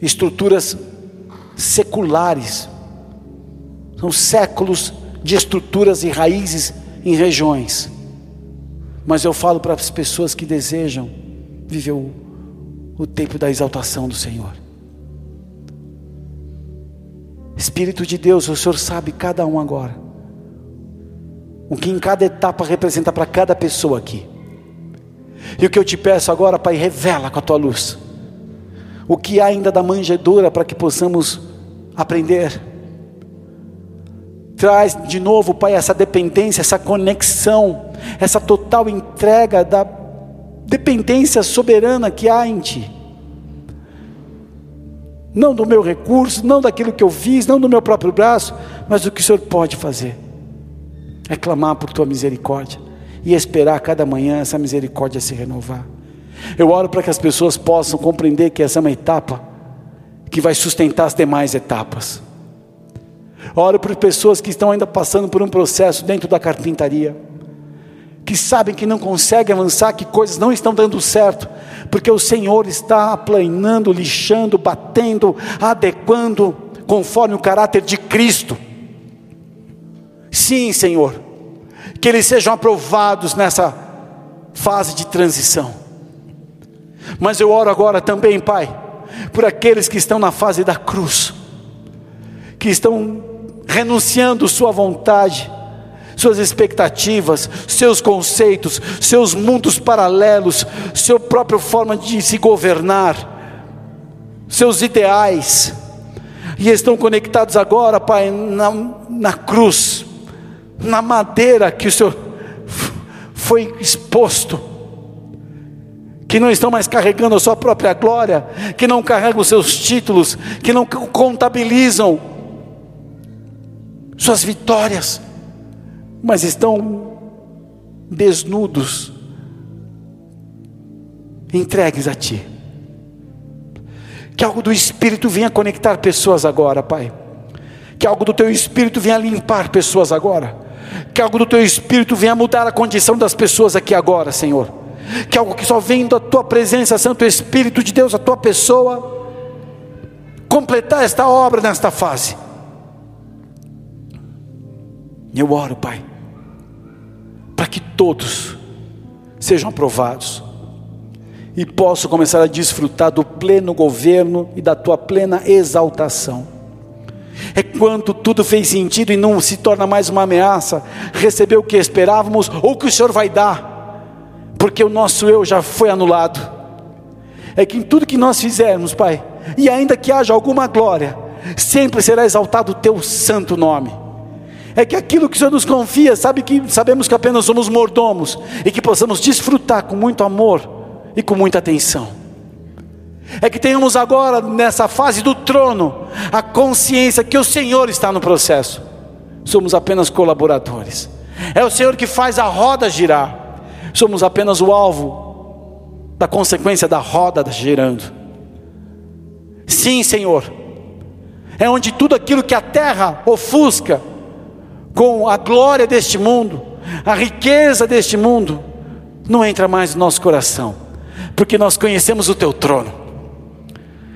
estruturas seculares. São séculos de estruturas e raízes em regiões. Mas eu falo para as pessoas que desejam viver o, o tempo da exaltação do Senhor. Espírito de Deus, o Senhor sabe cada um agora. O que em cada etapa representa para cada pessoa aqui. E o que eu te peço agora, Pai, revela com a tua luz. O que há ainda da manjedoura para que possamos aprender Traz de novo, Pai, essa dependência, essa conexão, essa total entrega da dependência soberana que há em Ti. Não do meu recurso, não daquilo que eu fiz, não do meu próprio braço, mas do que o Senhor pode fazer. É clamar por Tua misericórdia e esperar cada manhã essa misericórdia se renovar. Eu oro para que as pessoas possam compreender que essa é uma etapa que vai sustentar as demais etapas. Oro por pessoas que estão ainda passando por um processo dentro da carpintaria, que sabem que não conseguem avançar, que coisas não estão dando certo, porque o Senhor está aplanando, lixando, batendo, adequando, conforme o caráter de Cristo. Sim, Senhor, que eles sejam aprovados nessa fase de transição. Mas eu oro agora também, Pai, por aqueles que estão na fase da cruz, que estão renunciando sua vontade, suas expectativas, seus conceitos, seus mundos paralelos, sua própria forma de se governar, seus ideais, e estão conectados agora, Pai, na, na cruz, na madeira que o Senhor foi exposto, que não estão mais carregando a sua própria glória, que não carregam os seus títulos, que não contabilizam suas vitórias, mas estão desnudos, entregues a Ti. Que algo do Espírito venha conectar pessoas agora, Pai. Que algo do Teu Espírito venha limpar pessoas agora. Que algo do Teu Espírito venha mudar a condição das pessoas aqui agora, Senhor. Que algo que só vem da Tua presença, Santo Espírito de Deus, a Tua pessoa, completar esta obra nesta fase. Eu oro, Pai, para que todos sejam aprovados e possam começar a desfrutar do pleno governo e da tua plena exaltação. É quando tudo fez sentido e não se torna mais uma ameaça, receber o que esperávamos ou o que o Senhor vai dar, porque o nosso eu já foi anulado. É que em tudo que nós fizermos, Pai, e ainda que haja alguma glória, sempre será exaltado o teu santo nome é que aquilo que o Senhor nos confia, sabe que sabemos que apenas somos mordomos e que possamos desfrutar com muito amor e com muita atenção. É que tenhamos agora nessa fase do trono a consciência que o Senhor está no processo. Somos apenas colaboradores. É o Senhor que faz a roda girar. Somos apenas o alvo da consequência da roda girando. Sim, Senhor. É onde tudo aquilo que a terra ofusca, com a glória deste mundo, a riqueza deste mundo, não entra mais no nosso coração, porque nós conhecemos o teu trono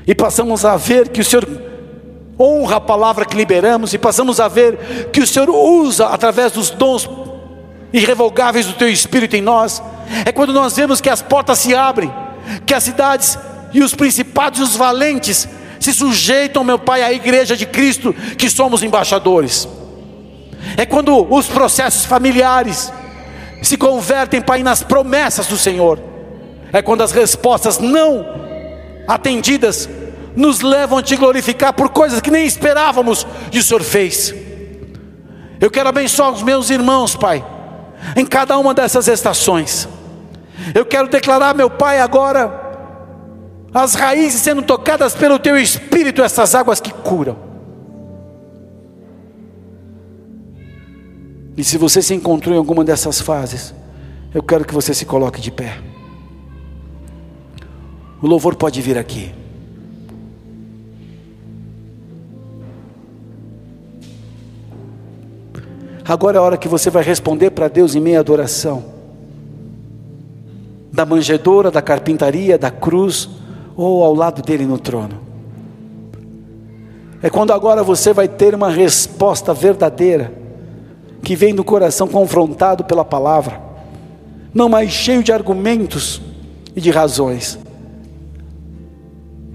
e passamos a ver que o Senhor honra a palavra que liberamos e passamos a ver que o Senhor usa através dos dons irrevogáveis do teu espírito em nós. É quando nós vemos que as portas se abrem, que as cidades e os principados e os valentes se sujeitam, meu Pai, à igreja de Cristo, que somos embaixadores. É quando os processos familiares se convertem, Pai, nas promessas do Senhor. É quando as respostas não atendidas nos levam a te glorificar por coisas que nem esperávamos e o Senhor fez. Eu quero abençoar os meus irmãos, Pai, em cada uma dessas estações. Eu quero declarar, meu Pai, agora, as raízes sendo tocadas pelo Teu Espírito, essas águas que curam. E se você se encontrou em alguma dessas fases, eu quero que você se coloque de pé. O louvor pode vir aqui. Agora é a hora que você vai responder para Deus em meia adoração. Da manjedoura, da carpintaria, da cruz, ou ao lado dele no trono. É quando agora você vai ter uma resposta verdadeira, que vem do coração confrontado pela palavra, não mais cheio de argumentos e de razões,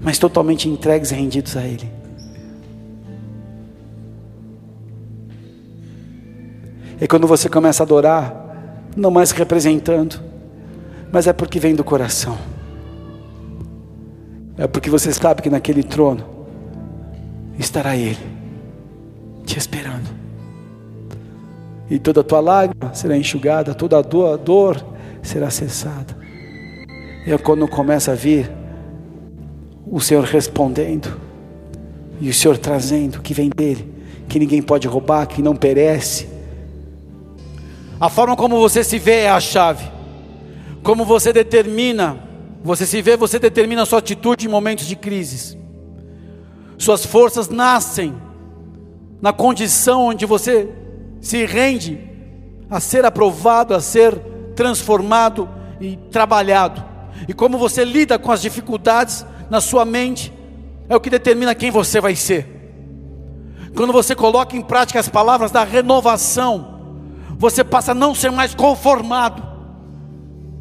mas totalmente entregues e rendidos a Ele. É quando você começa a adorar, não mais representando, mas é porque vem do coração. É porque você sabe que naquele trono estará Ele, te esperando. E toda a tua lágrima será enxugada, toda a dor, a dor será cessada. E é quando começa a vir o Senhor respondendo, e o Senhor trazendo que vem dele, que ninguém pode roubar, que não perece a forma como você se vê é a chave. Como você determina, você se vê, você determina a sua atitude em momentos de crises. Suas forças nascem na condição onde você se rende a ser aprovado, a ser transformado e trabalhado. E como você lida com as dificuldades na sua mente, é o que determina quem você vai ser. Quando você coloca em prática as palavras da renovação, você passa a não ser mais conformado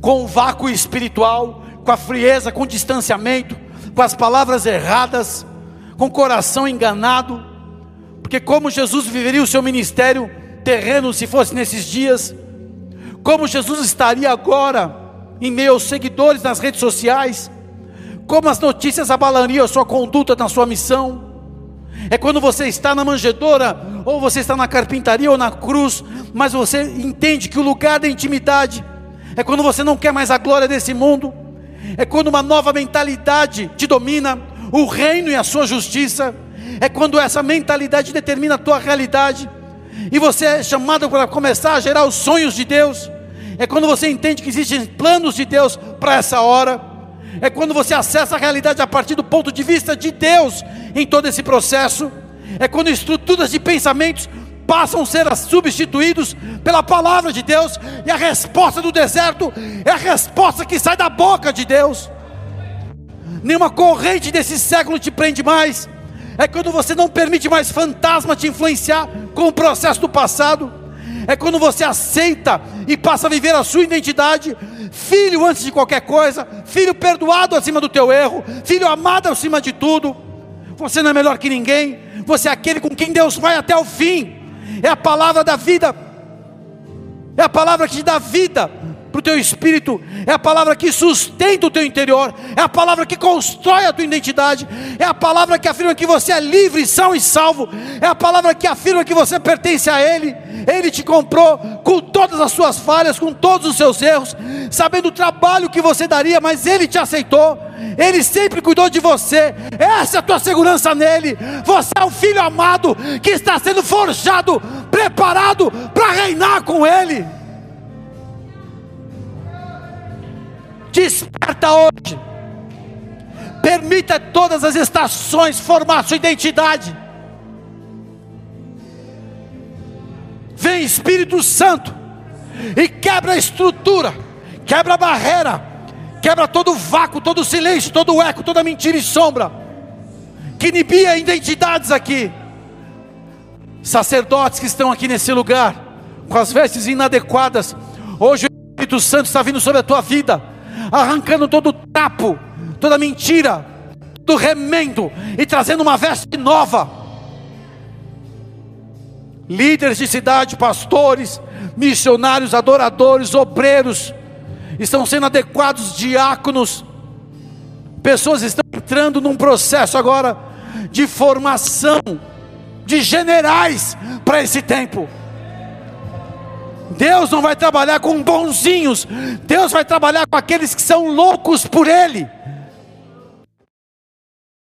com o vácuo espiritual, com a frieza, com o distanciamento, com as palavras erradas, com o coração enganado, porque como Jesus viveria o seu ministério terreno se fosse nesses dias, como Jesus estaria agora em meio aos seguidores nas redes sociais, como as notícias abalariam a sua conduta na sua missão, é quando você está na manjedoura, ou você está na carpintaria ou na cruz, mas você entende que o lugar da intimidade é quando você não quer mais a glória desse mundo, é quando uma nova mentalidade te domina, o reino e a sua justiça, é quando essa mentalidade determina a tua realidade, e você é chamado para começar a gerar os sonhos de Deus, é quando você entende que existem planos de Deus para essa hora. É quando você acessa a realidade a partir do ponto de vista de Deus em todo esse processo, é quando estruturas de pensamentos passam a ser substituídos pela palavra de Deus, e a resposta do deserto é a resposta que sai da boca de Deus. Nenhuma corrente desse século te prende mais, é quando você não permite mais fantasma te influenciar com o processo do passado, é quando você aceita e passa a viver a sua identidade. Filho antes de qualquer coisa, filho perdoado acima do teu erro, filho amado acima de tudo. Você não é melhor que ninguém, você é aquele com quem Deus vai até o fim. É a palavra da vida, é a palavra que te dá vida, para o teu espírito, é a palavra que sustenta o teu interior, é a palavra que constrói a tua identidade, é a palavra que afirma que você é livre, são e salvo, é a palavra que afirma que você pertence a Ele, Ele te comprou com todas as suas falhas, com todos os seus erros, sabendo o trabalho que você daria, mas Ele te aceitou, Ele sempre cuidou de você, essa é a tua segurança nele, você é o filho amado que está sendo forjado, preparado para reinar com Ele. Desperta hoje. Permita todas as estações formar sua identidade. Vem Espírito Santo e quebra a estrutura, quebra a barreira, quebra todo o vácuo, todo o silêncio, todo o eco, toda mentira e sombra que inibia identidades aqui. Sacerdotes que estão aqui nesse lugar, com as vestes inadequadas, hoje o Espírito Santo está vindo sobre a tua vida arrancando todo o trapo, toda mentira, todo remendo e trazendo uma veste nova. líderes de cidade, pastores, missionários, adoradores, obreiros, estão sendo adequados, diáconos, pessoas estão entrando num processo agora de formação de generais para esse tempo. Deus não vai trabalhar com bonzinhos, Deus vai trabalhar com aqueles que são loucos por Ele